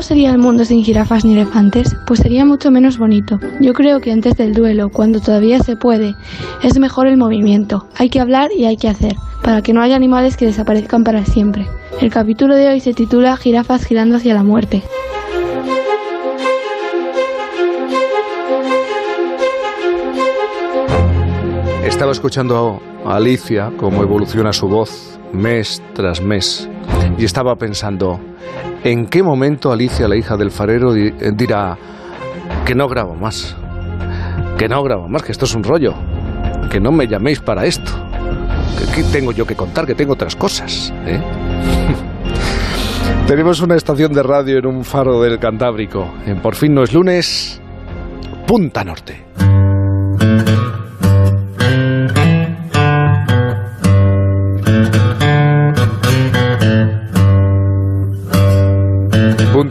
¿Cómo sería el mundo sin jirafas ni elefantes? Pues sería mucho menos bonito. Yo creo que antes del duelo, cuando todavía se puede, es mejor el movimiento. Hay que hablar y hay que hacer, para que no haya animales que desaparezcan para siempre. El capítulo de hoy se titula Jirafas girando hacia la muerte. Estaba escuchando a Alicia cómo evoluciona su voz mes tras mes y estaba pensando, ¿en qué momento Alicia, la hija del farero, dirá que no grabo más? Que no grabo más, que esto es un rollo, que no me llaméis para esto, que tengo yo que contar, que tengo otras cosas. ¿eh? Tenemos una estación de radio en un faro del Cantábrico, en Por fin no es lunes, Punta Norte.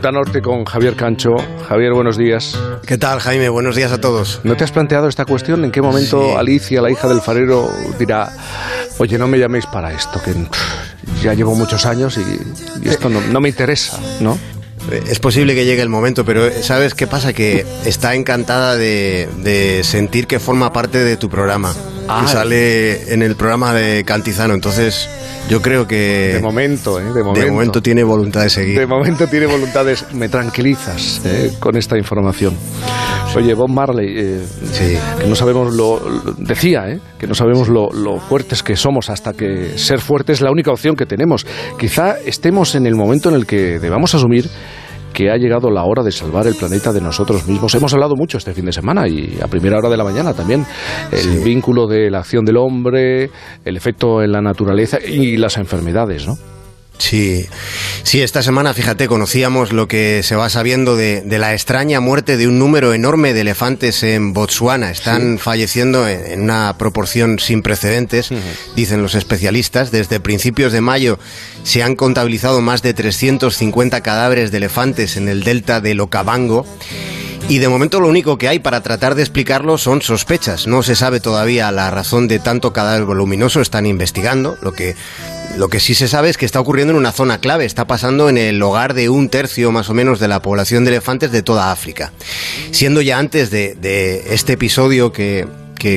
Punta Norte con Javier Cancho. Javier, buenos días. ¿Qué tal, Jaime? Buenos días a todos. ¿No te has planteado esta cuestión? ¿En qué momento Alicia, la hija del farero, dirá, oye, no me llaméis para esto, que ya llevo muchos años y, esto no, me interesa, ¿no? Es posible que llegue el momento, pero ¿sabes qué pasa? Que está encantada de, sentir que forma parte de tu programa. Ah, sale en el programa de Cantizano, entonces yo creo que... De momento, ¿eh? De momento. De momento tiene voluntad de seguir. De momento tiene voluntad de... Me tranquilizas ¿eh? con esta información. Oye, Bob Marley, eh, que no sabemos lo... decía, ¿eh? Que no sabemos lo, lo fuertes que somos hasta que ser fuerte es la única opción que tenemos. Quizá estemos en el momento en el que debamos asumir que ha llegado la hora de salvar el planeta de nosotros mismos. Hemos hablado mucho este fin de semana y a primera hora de la mañana también el vínculo de la acción del hombre, el efecto en la naturaleza y las enfermedades, ¿no? Sí, sí, esta semana, fíjate, conocíamos lo que se va sabiendo de, la extraña muerte de un número enorme de elefantes en Botswana. Están falleciendo en, una proporción sin precedentes, dicen los especialistas. Desde principios de mayo se han contabilizado más de 350 cadáveres de elefantes en el delta de Locabango. Y de momento lo único que hay para tratar de explicarlo son sospechas. No se sabe todavía la razón de tanto cadáver voluminoso, están investigando. Lo que lo que sí se sabe es que está ocurriendo en una zona clave, está pasando en el hogar de un tercio más o menos de la población de elefantes de toda África. Siendo ya antes de, este episodio que,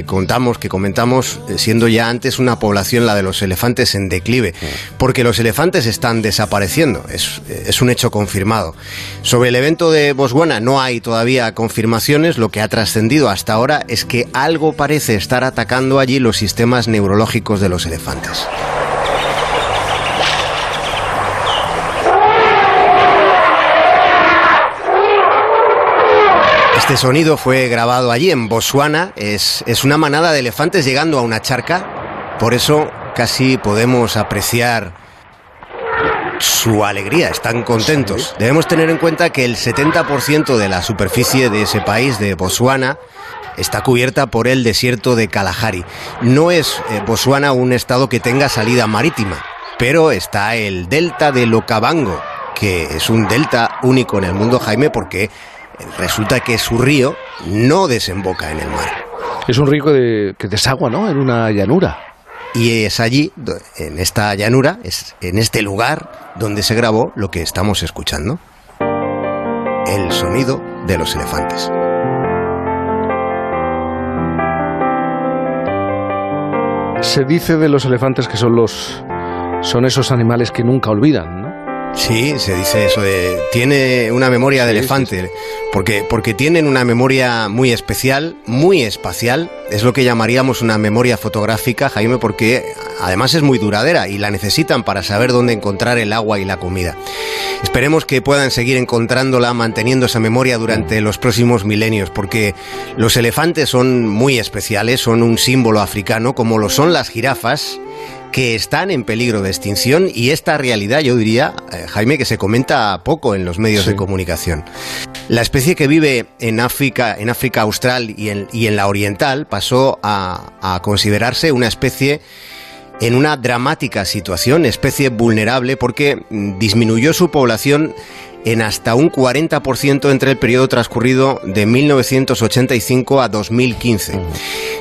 contamos, que comentamos, eh, siendo ya antes una población la de los elefantes en declive, porque los elefantes están desapareciendo, es, es, un hecho confirmado. Sobre el evento de Botswana no hay todavía confirmaciones, lo que ha trascendido hasta ahora es que algo parece estar atacando allí los sistemas neurológicos de los elefantes. Este sonido fue grabado allí en Botswana. Es, es, una manada de elefantes llegando a una charca. Por eso casi podemos apreciar su alegría. Están contentos. Debemos tener en cuenta que el 70% de la superficie de ese país, de Botswana, está cubierta por el desierto de Kalahari. No es eh, Botswana un estado que tenga salida marítima, pero está el delta de Locabango, que es un delta único en el mundo, Jaime, porque resulta que su río no desemboca en el mar. Es un río que, desagua, ¿no? En una llanura. Y es allí, en esta llanura, es en este lugar donde se grabó lo que estamos escuchando. El sonido de los elefantes. Se dice de los elefantes que son los son esos animales que nunca olvidan. Sí, se dice eso de tiene una memoria de elefante, porque porque tienen una memoria muy especial, muy espacial, es lo que llamaríamos una memoria fotográfica, Jaime, porque además es muy duradera y la necesitan para saber dónde encontrar el agua y la comida. Esperemos que puedan seguir encontrándola, manteniendo esa memoria durante los próximos milenios, porque los elefantes son muy especiales, son un símbolo africano, como lo son las jirafas que están en peligro de extinción y esta realidad, yo diría, eh, Jaime, que se comenta poco en los medios de comunicación. La especie que vive en África, en África austral y en, y en la oriental pasó a, a considerarse una especie en una dramática situación, especie vulnerable, porque disminuyó su población en hasta un 40% entre el periodo transcurrido de 1985 a 2015.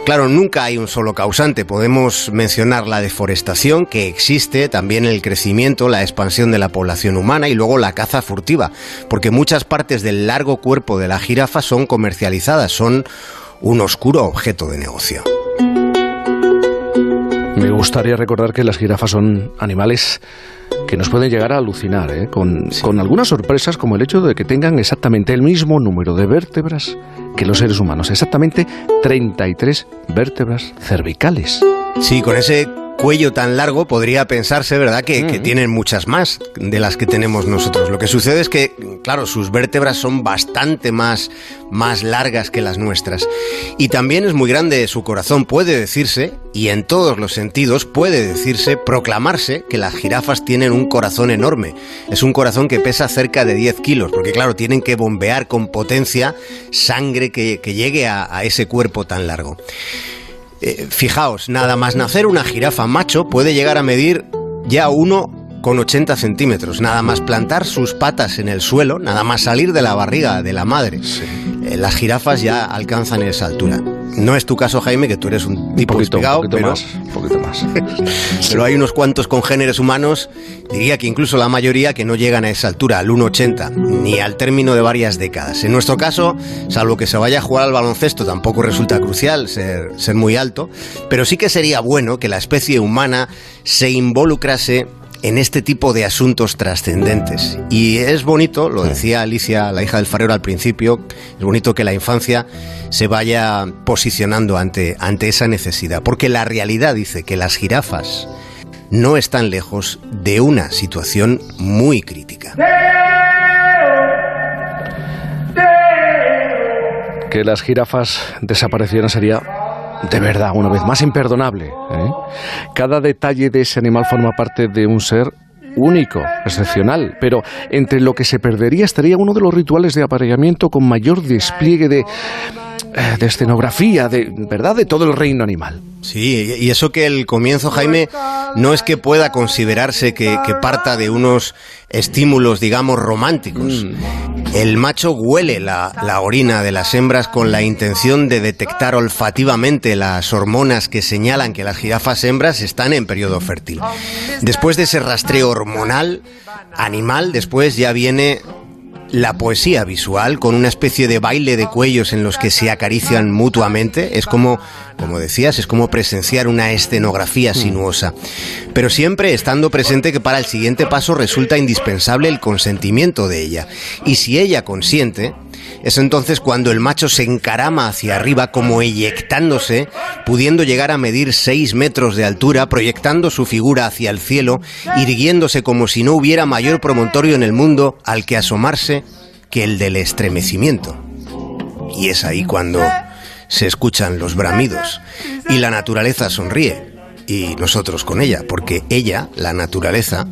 Claro, nunca hay un solo causante. Podemos mencionar la deforestación que existe, también el crecimiento, la expansión de la población humana y luego la caza furtiva, porque muchas partes del largo cuerpo de la jirafa son comercializadas, son un oscuro objeto de negocio. Me gustaría recordar que las jirafas son animales que nos pueden llegar a alucinar, ¿eh? con, con, algunas sorpresas como el hecho de que tengan exactamente el mismo número de vértebras que los seres humanos, exactamente 33 vértebras cervicales. Sí, con ese cuello tan largo, podría pensarse, ¿verdad?, que, que, tienen muchas más de las que tenemos nosotros. Lo que sucede es que, claro, sus vértebras son bastante más, más largas que las nuestras. Y también es muy grande su corazón, puede decirse, y en todos los sentidos puede decirse, proclamarse, que las jirafas tienen un corazón enorme. Es un corazón que pesa cerca de 10 kilos, porque claro, tienen que bombear con potencia sangre que, que llegue a, a ese cuerpo tan largo. Eh, fijaos, nada más nacer una jirafa macho puede llegar a medir ya uno con 80 centímetros, nada más plantar sus patas en el suelo, nada más salir de la barriga de la madre. Eh, las jirafas ya alcanzan esa altura. No es tu caso, Jaime, que tú eres un tipo poquito, despegado, poquito pero, más, poquito más. pero hay unos cuantos congéneres humanos, diría que incluso la mayoría, que no llegan a esa altura, al 1,80, ni al término de varias décadas. En nuestro caso, salvo que se vaya a jugar al baloncesto, tampoco resulta crucial ser, ser muy alto, pero sí que sería bueno que la especie humana se involucrase en este tipo de asuntos trascendentes. Y es bonito, lo decía Alicia, la hija del farero al principio, es bonito que la infancia se vaya posicionando ante, ante esa necesidad, porque la realidad dice que las jirafas no están lejos de una situación muy crítica. Que las jirafas desaparecieran sería de verdad, una vez más imperdonable. ¿eh? Cada detalle de ese animal forma parte de un ser único, excepcional, pero entre lo que se perdería estaría uno de los rituales de apareamiento con mayor despliegue de, de escenografía, de verdad, de todo el reino animal. Sí, y eso que el comienzo, Jaime, no es que pueda considerarse que, que parta de unos estímulos, digamos, románticos. Mm. El macho huele la, la, orina de las hembras con la intención de detectar olfativamente las hormonas que señalan que las jirafas hembras están en periodo fértil. Después de ese rastreo hormonal, animal, después ya viene la poesía visual con una especie de baile de cuellos en los que se acarician mutuamente. Es como, como decías, es como presenciar una escenografía sinuosa. Pero siempre estando presente que para el siguiente paso resulta indispensable el consentimiento de ella. Y si ella consiente, es entonces cuando el macho se encarama hacia arriba como eyectándose, pudiendo llegar a medir 6 metros de altura, proyectando su figura hacia el cielo, irguiéndose como si no hubiera mayor promontorio en el mundo al que asomarse que el del estremecimiento. Y es ahí cuando se escuchan los bramidos y la naturaleza sonríe y nosotros con ella, porque ella, la naturaleza,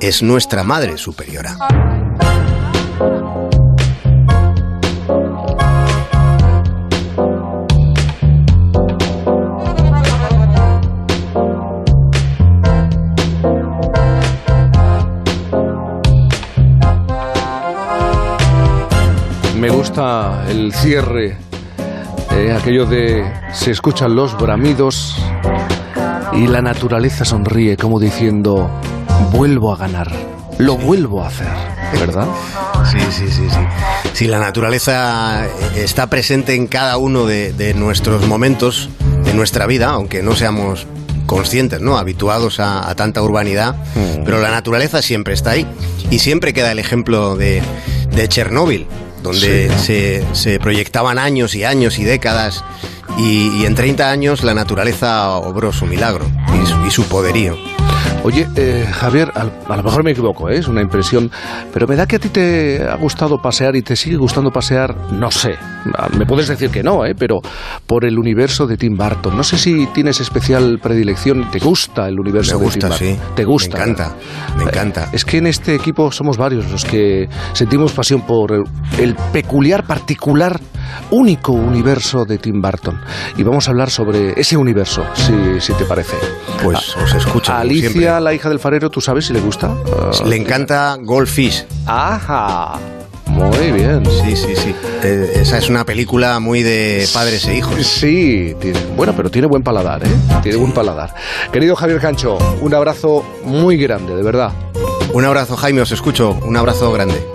es nuestra madre superiora. Gusta el cierre, eh, aquello de se escuchan los bramidos y la naturaleza sonríe como diciendo, vuelvo a ganar, lo vuelvo a hacer, ¿verdad? Sí, sí, sí, sí. Sí, la naturaleza está presente en cada uno de, de nuestros momentos de nuestra vida, aunque no seamos conscientes, ¿no? Habituados a, a tanta urbanidad, mm. pero la naturaleza siempre está ahí. Y siempre queda el ejemplo de, de Chernóbil, donde sí. se, se, proyectaban años y años y décadas, y, y, en 30 años la naturaleza obró su milagro y su, y su poderío. Oye, eh, Javier, a, a, lo mejor me equivoco, ¿eh? es una impresión, pero me da que a ti te ha gustado pasear y te sigue gustando pasear, no sé, me puedes decir que no, ¿eh? pero por el universo de Tim Burton. No sé si tienes especial predilección, te gusta el universo me de Tim Burton. Sí. Te gusta. Me encanta, me encanta. Es que en este equipo somos varios los que sentimos pasión por el peculiar, particular, único universo de Tim Burton. Y vamos a hablar sobre ese universo, si, si te parece. Pues os escucho. Alicia, siempre. la hija del farero, ¿tú sabes si le gusta? Uh, le encanta Goldfish. Ajá. Muy bien. Sí, sí, sí. Eh, esa es una película muy de padres e hijos. Sí, tiene, bueno, pero tiene buen paladar, ¿eh? Tiene buen paladar. Querido Javier Cancho, un abrazo muy grande, de verdad. Un abrazo, Jaime, os escucho. Un abrazo grande.